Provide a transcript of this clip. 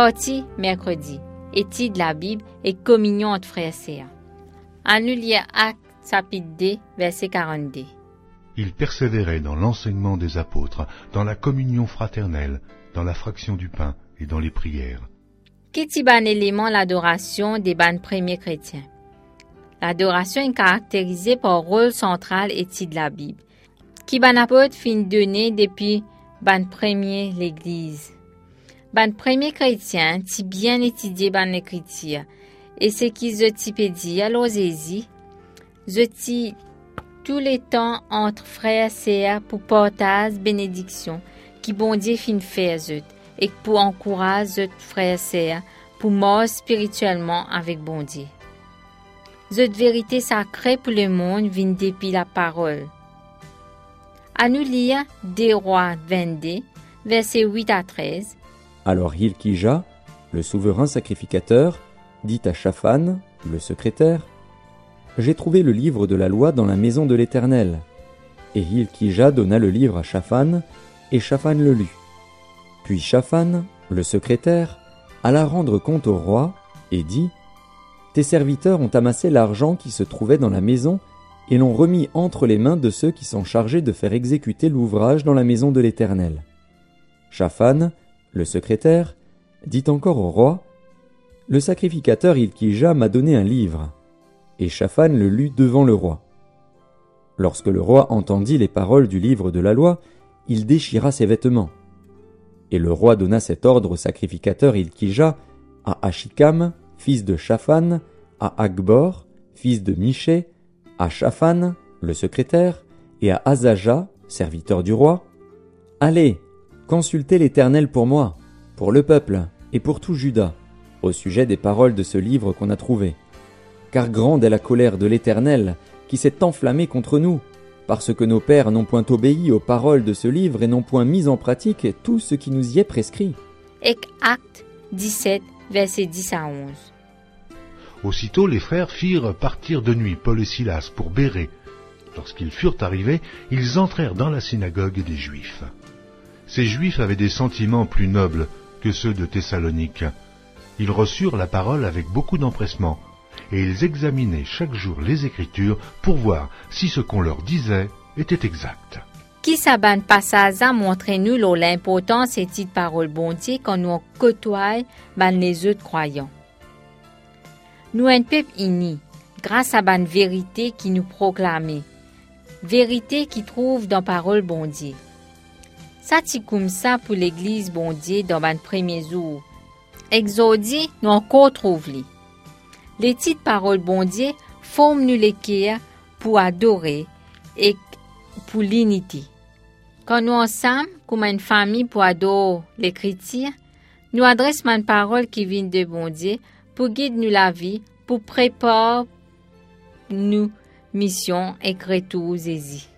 Partie mercredi. Étude de la Bible et communion entre frères et sœurs. En nous lire Actes chapitre 2, verset 42. Il persévérait dans l'enseignement des apôtres, dans la communion fraternelle, dans la fraction du pain et dans les prières. Qu'est-ce ban élément l'adoration des ban premiers chrétiens? L'adoration est caractérisée par un rôle central étude de la Bible, qui ban apôtre fin donné depuis ban premier l'église? Ban premier chrétien ti bien étudié ban l'écriture, et ce qui je ti peut dire, l'osezi, je ti tous les temps entre frères et sœurs pour partage bénédiction qui bon Dieu fin faire et pour encourager frères et sœurs pour mort spirituellement avec bon Dieu. Cette vérité sacrée pour le monde vient depuis la parole. À nous lire des rois 22, versets 8 à 13. Alors Hilkija, le souverain sacrificateur, dit à Shaphan, le secrétaire, J'ai trouvé le livre de la loi dans la maison de l'Éternel. Et Hilkija donna le livre à Shaphan, et Shaphan le lut. Puis Shaphan, le secrétaire, alla rendre compte au roi, et dit, Tes serviteurs ont amassé l'argent qui se trouvait dans la maison, et l'ont remis entre les mains de ceux qui sont chargés de faire exécuter l'ouvrage dans la maison de l'Éternel. Le secrétaire, dit encore au roi, Le sacrificateur Ilkija m'a donné un livre. Et Shaphan le lut devant le roi. Lorsque le roi entendit les paroles du livre de la loi, il déchira ses vêtements. Et le roi donna cet ordre au sacrificateur Ilkija, à Achikam, fils de Shaphan, à Agbor, fils de Miché, à Shaphan, le secrétaire, et à Azaja, serviteur du roi, Allez, consultez l'Éternel pour moi, pour le peuple et pour tout Juda, au sujet des paroles de ce livre qu'on a trouvé. Car grande est la colère de l'Éternel, qui s'est enflammée contre nous, parce que nos pères n'ont point obéi aux paroles de ce livre et n'ont point mis en pratique tout ce qui nous y est prescrit. Acte 17, versets 10 à 11. Aussitôt les frères firent partir de nuit Paul et Silas pour Bérée. Lorsqu'ils furent arrivés, ils entrèrent dans la synagogue des Juifs. Ces Juifs avaient des sentiments plus nobles que ceux de Thessalonique. Ils reçurent la parole avec beaucoup d'empressement, et ils examinaient chaque jour les Écritures pour voir si ce qu'on leur disait était exact. Qui saban passage a montré nous l'importance et petite parole bon Dieu quand nous ban les autres croyants. Nous un peuple uni, grâce à ban vérité qui nous proclamait, vérité qui trouve dans parole bon Dieu. Ça c'est comme ça pour l'église bon Dieu dans ban premier jour. Exodie nous encore trouve li. Les petites paroles bon Dieu forment nous l'équerre pour adorer et pour l'unité. Quand nous ensemble, comme une famille pour adorer l'écriture, nous adressons une parole qui vient de bon Dieu pour guider nous la vie, pour préparer nous mission et tout Zézi.